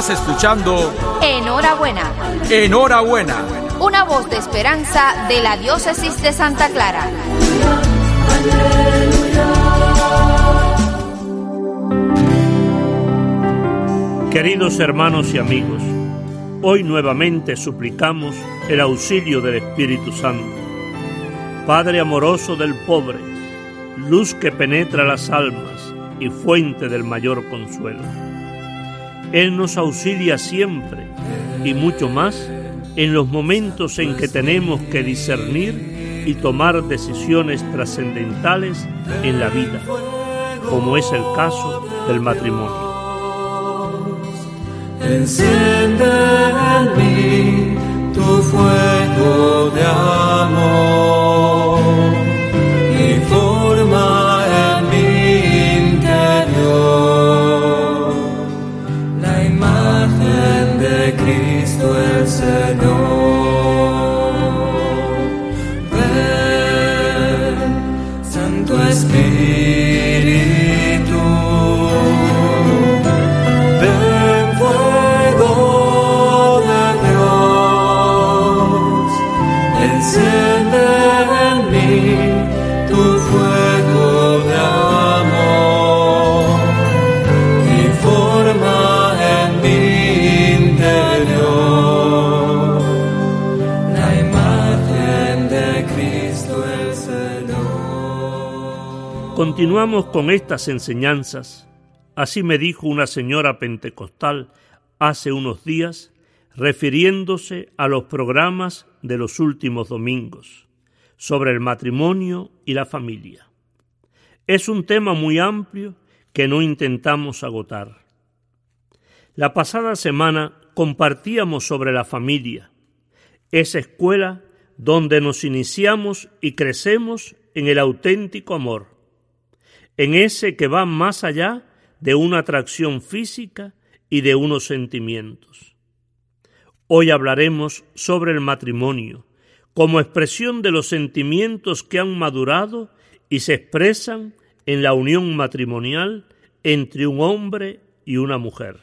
Estás escuchando Enhorabuena. Enhorabuena. Una voz de esperanza de la diócesis de Santa Clara. Queridos hermanos y amigos, hoy nuevamente suplicamos el auxilio del Espíritu Santo. Padre amoroso del pobre, luz que penetra las almas y fuente del mayor consuelo. Él nos auxilia siempre y mucho más en los momentos en que tenemos que discernir y tomar decisiones trascendentales en la vida, como es el caso del matrimonio. Enciende en mí tu fuego de amor imagen de Cristo el Señor. Continuamos con estas enseñanzas. Así me dijo una señora pentecostal hace unos días, refiriéndose a los programas de los últimos domingos sobre el matrimonio y la familia. Es un tema muy amplio que no intentamos agotar. La pasada semana compartíamos sobre la familia, esa escuela donde nos iniciamos y crecemos en el auténtico amor, en ese que va más allá de una atracción física y de unos sentimientos. Hoy hablaremos sobre el matrimonio como expresión de los sentimientos que han madurado y se expresan en la unión matrimonial entre un hombre y una mujer.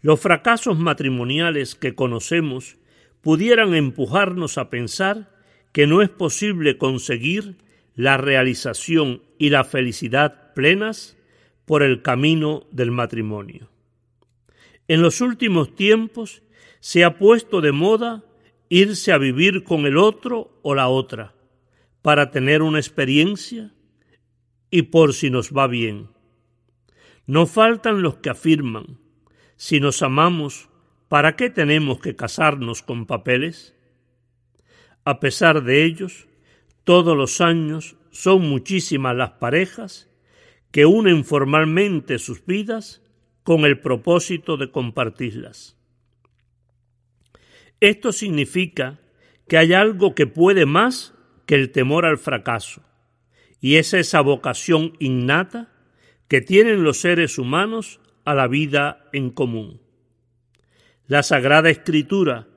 Los fracasos matrimoniales que conocemos pudieran empujarnos a pensar que no es posible conseguir la realización y la felicidad plenas por el camino del matrimonio. En los últimos tiempos se ha puesto de moda irse a vivir con el otro o la otra para tener una experiencia y por si nos va bien. No faltan los que afirman, si nos amamos, ¿para qué tenemos que casarnos con papeles? A pesar de ellos, todos los años son muchísimas las parejas que unen formalmente sus vidas con el propósito de compartirlas. Esto significa que hay algo que puede más que el temor al fracaso, y es esa vocación innata que tienen los seres humanos a la vida en común. La Sagrada Escritura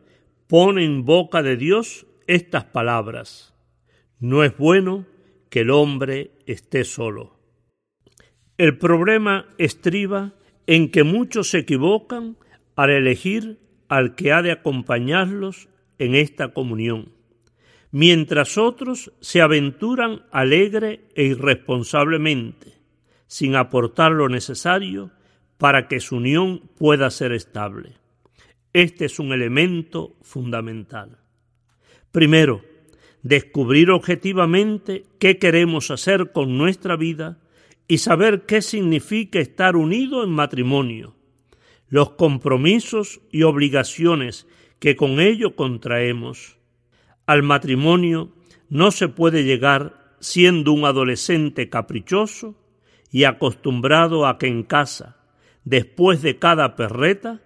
pone en boca de Dios estas palabras. No es bueno que el hombre esté solo. El problema estriba en que muchos se equivocan al elegir al que ha de acompañarlos en esta comunión, mientras otros se aventuran alegre e irresponsablemente, sin aportar lo necesario para que su unión pueda ser estable. Este es un elemento fundamental. Primero, descubrir objetivamente qué queremos hacer con nuestra vida y saber qué significa estar unido en matrimonio, los compromisos y obligaciones que con ello contraemos. Al matrimonio no se puede llegar siendo un adolescente caprichoso y acostumbrado a que en casa, después de cada perreta,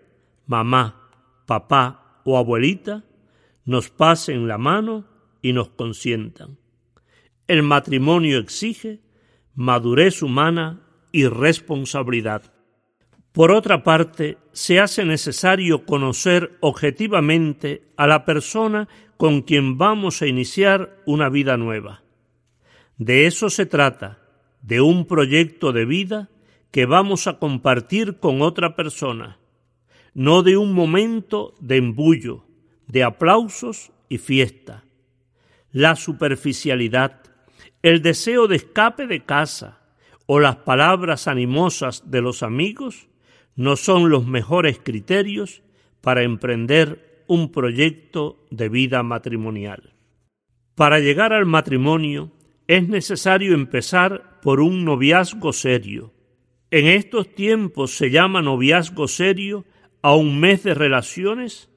mamá, papá o abuelita nos pasen la mano y nos consientan. El matrimonio exige madurez humana y responsabilidad. Por otra parte, se hace necesario conocer objetivamente a la persona con quien vamos a iniciar una vida nueva. De eso se trata, de un proyecto de vida que vamos a compartir con otra persona. no de un momento de embullo, de aplausos y fiesta. La superficialidad, el deseo de escape de casa o las palabras animosas de los amigos no son los mejores criterios para emprender un proyecto de vida matrimonial. Para llegar al matrimonio es necesario empezar por un noviazgo serio. En estos tiempos se llama noviazgo serio a un mes de relaciones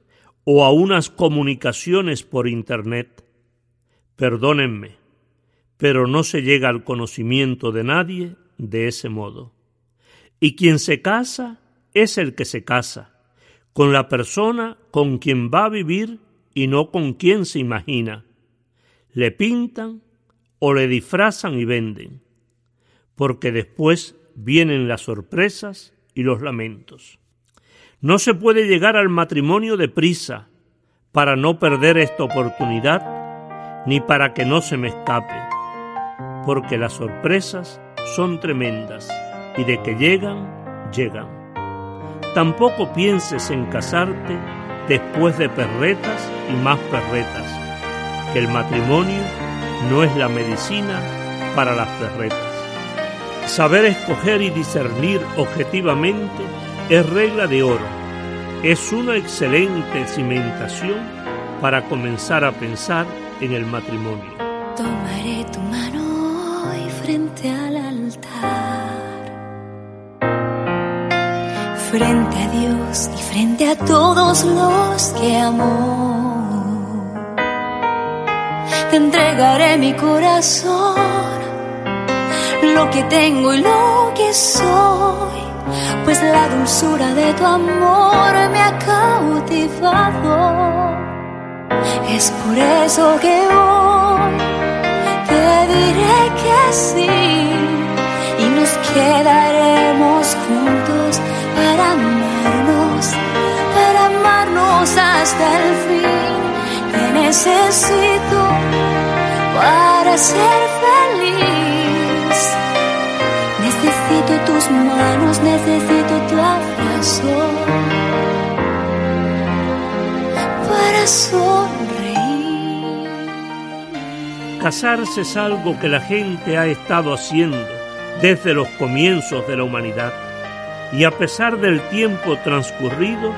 o a unas comunicaciones por Internet. Perdónenme, pero no se llega al conocimiento de nadie de ese modo. Y quien se casa es el que se casa, con la persona con quien va a vivir y no con quien se imagina. Le pintan o le disfrazan y venden, porque después vienen las sorpresas y los lamentos. No se puede llegar al matrimonio deprisa para no perder esta oportunidad ni para que no se me escape, porque las sorpresas son tremendas y de que llegan, llegan. Tampoco pienses en casarte después de perretas y más perretas, que el matrimonio no es la medicina para las perretas. Saber escoger y discernir objetivamente es regla de oro. Es una excelente cimentación para comenzar a pensar en el matrimonio. Tomaré tu mano hoy frente al altar, frente a Dios y frente a todos los que amo. Te entregaré mi corazón, lo que tengo y lo que soy pues la dulzura de tu amor me ha cautivado. Es por eso que hoy te diré que sí y nos quedaremos juntos para amarnos, para amarnos hasta el fin. Te necesito para ser feliz. Necesito tus manos, necesito tu abrazo para sonreír. Casarse es algo que la gente ha estado haciendo desde los comienzos de la humanidad y a pesar del tiempo transcurrido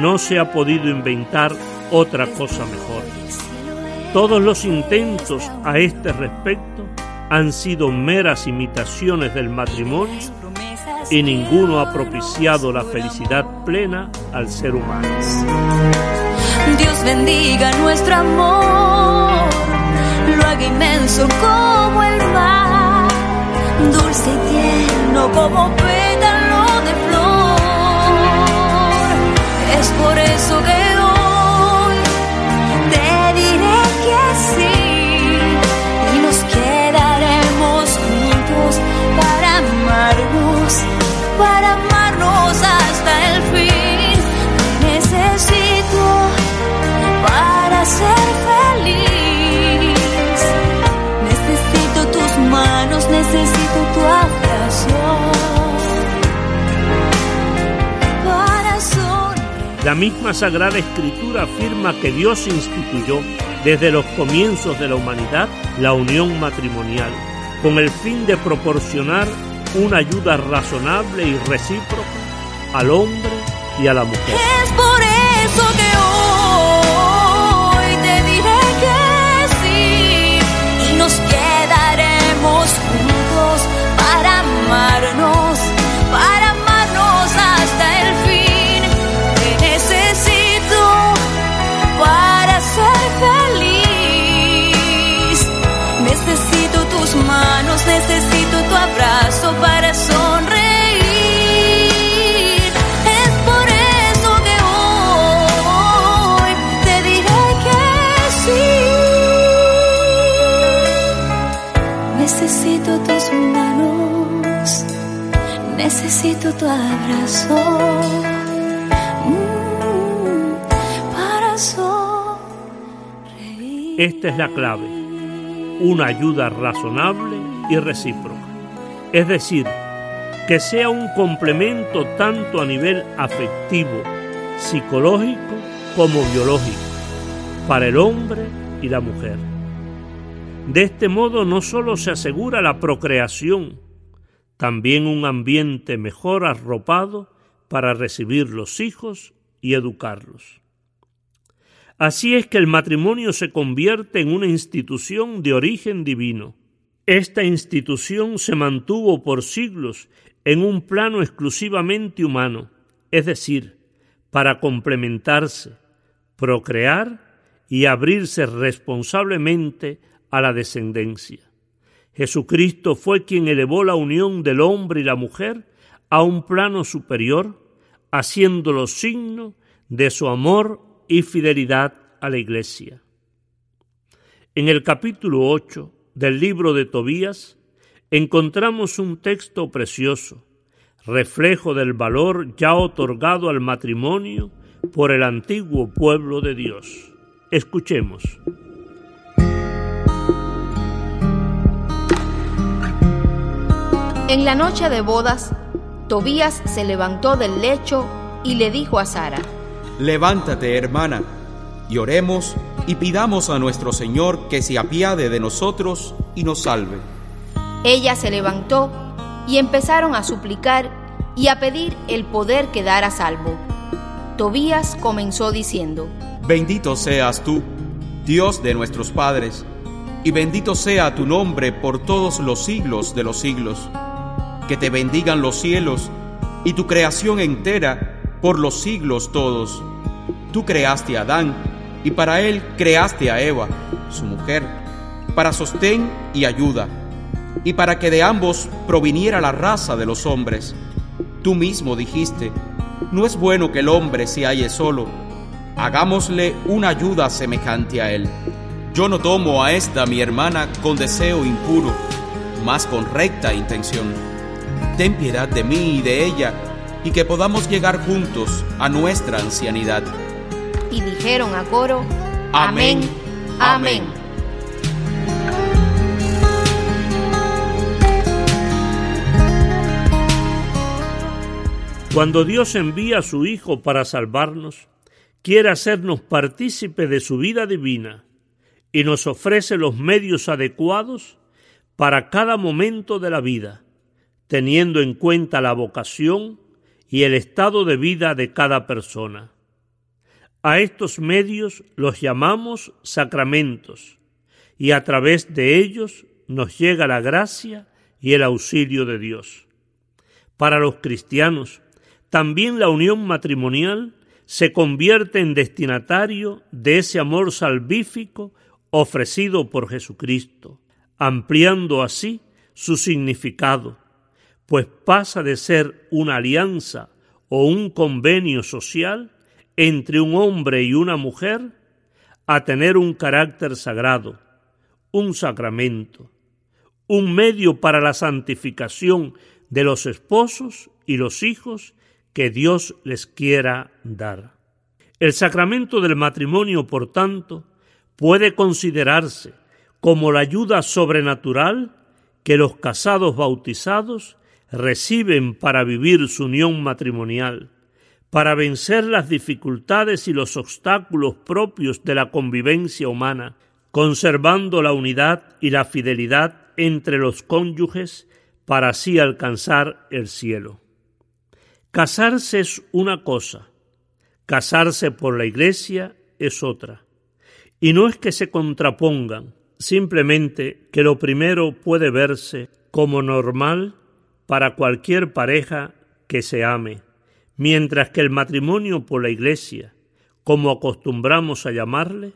no se ha podido inventar otra cosa mejor. Todos los intentos a este respecto han sido meras imitaciones del matrimonio y ninguno ha propiciado la felicidad plena al ser humano. Dios bendiga nuestro amor, inmenso como el mar, dulce y tierno como pétalo de flor. Es por eso que La misma Sagrada Escritura afirma que Dios instituyó desde los comienzos de la humanidad la unión matrimonial, con el fin de proporcionar una ayuda razonable y recíproca al hombre y a la mujer. Es por eso que hoy Necesito tus manos, necesito tu abrazo. mm, para. Esta es la clave, una ayuda razonable y recíproca. Es decir, que sea un complemento tanto a nivel afectivo psicológico como biológico, para el hombre y la mujer. De este modo no solo se asegura la procreación, también un ambiente mejor arropado para recibir los hijos y educarlos. Así es que el matrimonio se convierte en una institución de origen divino. Esta institución se mantuvo por siglos en un plano exclusivamente humano, es decir, para complementarse, procrear y abrirse responsablemente a la descendencia. Jesucristo fue quien elevó la unión del hombre y la mujer a un plano superior, haciéndolo signo de su amor y fidelidad a la Iglesia. En el capítulo 8 del libro de Tobías encontramos un texto precioso, reflejo del valor ya otorgado al matrimonio por el antiguo pueblo de Dios. Escuchemos. En la noche de bodas, Tobías se levantó del lecho y le dijo a Sara, Levántate, hermana, y oremos y pidamos a nuestro Señor que se apiade de nosotros y nos salve. Ella se levantó y empezaron a suplicar y a pedir el poder quedar a salvo. Tobías comenzó diciendo, Bendito seas tú, Dios de nuestros padres, y bendito sea tu nombre por todos los siglos de los siglos. Que te bendigan los cielos y tu creación entera por los siglos todos. Tú creaste a Adán y para él creaste a Eva, su mujer, para sostén y ayuda, y para que de ambos proviniera la raza de los hombres. Tú mismo dijiste, no es bueno que el hombre se halle solo, hagámosle una ayuda semejante a él. Yo no tomo a esta mi hermana con deseo impuro, mas con recta intención. Ten piedad de mí y de ella, y que podamos llegar juntos a nuestra ancianidad. Y dijeron a coro, Amén, amén. amén. Cuando Dios envía a su Hijo para salvarnos, quiere hacernos partícipe de su vida divina y nos ofrece los medios adecuados para cada momento de la vida, teniendo en cuenta la vocación, y el estado de vida de cada persona. A estos medios los llamamos sacramentos y a través de ellos nos llega la gracia y el auxilio de Dios. Para los cristianos, también la unión matrimonial se convierte en destinatario de ese amor salvífico ofrecido por Jesucristo, ampliando así su significado pues pasa de ser una alianza o un convenio social entre un hombre y una mujer a tener un carácter sagrado, un sacramento, un medio para la santificación de los esposos y los hijos que Dios les quiera dar. El sacramento del matrimonio, por tanto, puede considerarse como la ayuda sobrenatural que los casados bautizados reciben para vivir su unión matrimonial, para vencer las dificultades y los obstáculos propios de la convivencia humana, conservando la unidad y la fidelidad entre los cónyuges para así alcanzar el cielo. Casarse es una cosa, casarse por la Iglesia es otra. Y no es que se contrapongan, simplemente que lo primero puede verse como normal para cualquier pareja que se ame, mientras que el matrimonio por la Iglesia, como acostumbramos a llamarle,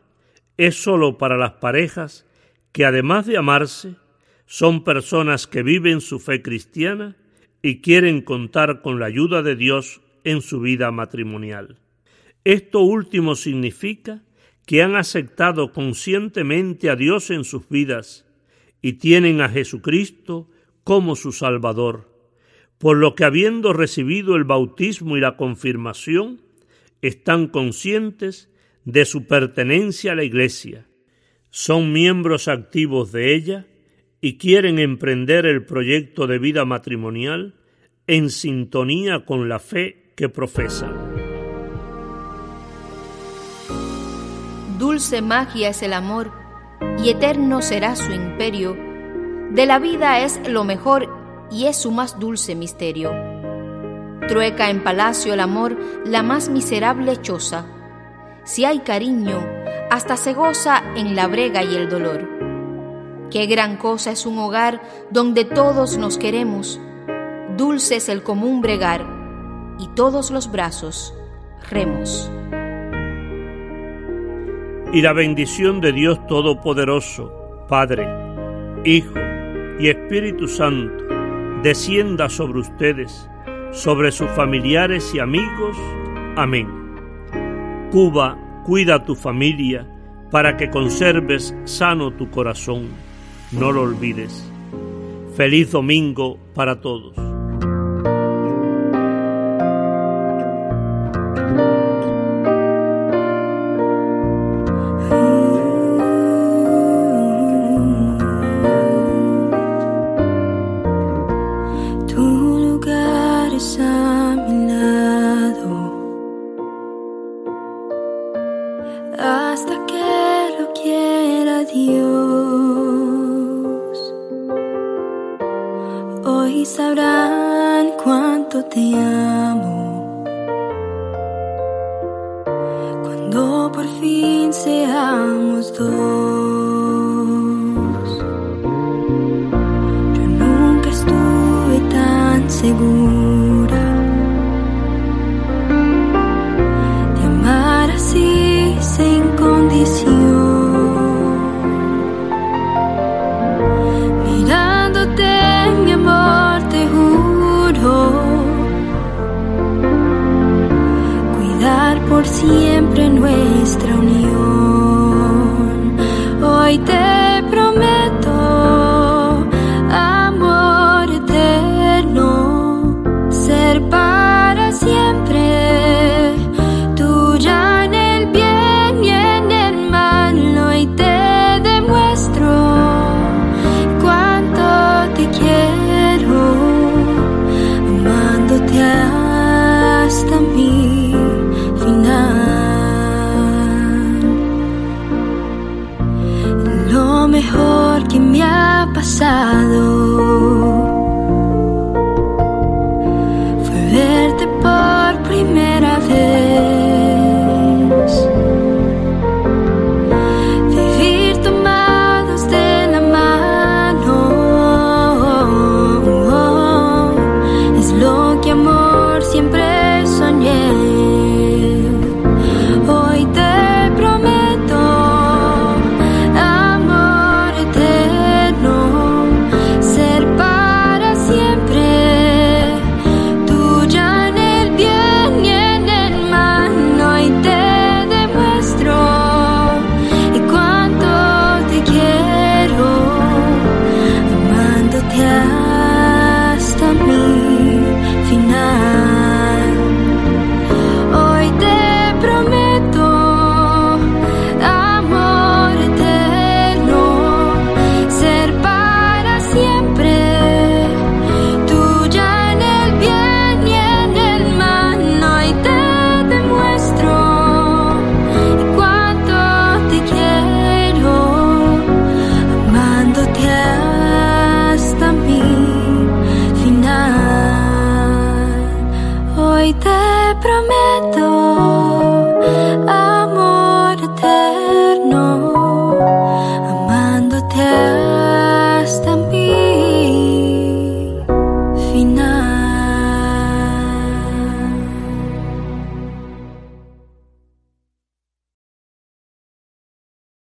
es sólo para las parejas que además de amarse, son personas que viven su fe cristiana y quieren contar con la ayuda de Dios en su vida matrimonial. Esto último significa que han aceptado conscientemente a Dios en sus vidas y tienen a Jesucristo como su Salvador, por lo que habiendo recibido el bautismo y la confirmación, están conscientes de su pertenencia a la Iglesia, son miembros activos de ella y quieren emprender el proyecto de vida matrimonial en sintonía con la fe que profesan. dulce magia es el amor y eterno será su imperio. De la vida es lo mejor y es su más dulce misterio. Trueca en palacio el amor la más miserable choza. Si hay cariño, hasta se goza en la brega y el dolor. Qué gran cosa es un hogar donde todos nos queremos. Dulce es el común bregar y todos los brazos remos. Y la bendición de Dios Todopoderoso, Padre, Hijo y Espíritu Santo, descienda sobre ustedes, sobre sus familiares y amigos. Amén. Cuba, cuida a tu familia para que conserves sano tu corazón. No lo olvides. Feliz domingo para todos. Sabrán cuánto te amo. Cuando por fin seamos dos.